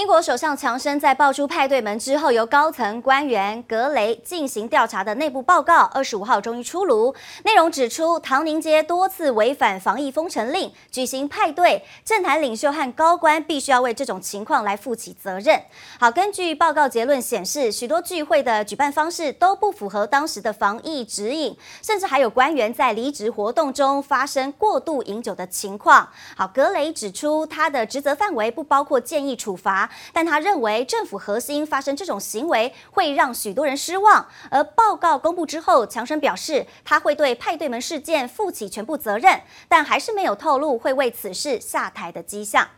英国首相强生在爆出派对门之后由高层官员格雷进行调查的内部报告，二十五号终于出炉。内容指出，唐宁街多次违反防疫封城令，举行派对，政坛领袖和高官必须要为这种情况来负起责任。好，根据报告结论显示，许多聚会的举办方式都不符合当时的防疫指引，甚至还有官员在离职活动中发生过度饮酒的情况。好，格雷指出，他的职责范围不包括建议处罚。但他认为政府核心发生这种行为会让许多人失望。而报告公布之后，强生表示他会对派对门事件负起全部责任，但还是没有透露会为此事下台的迹象。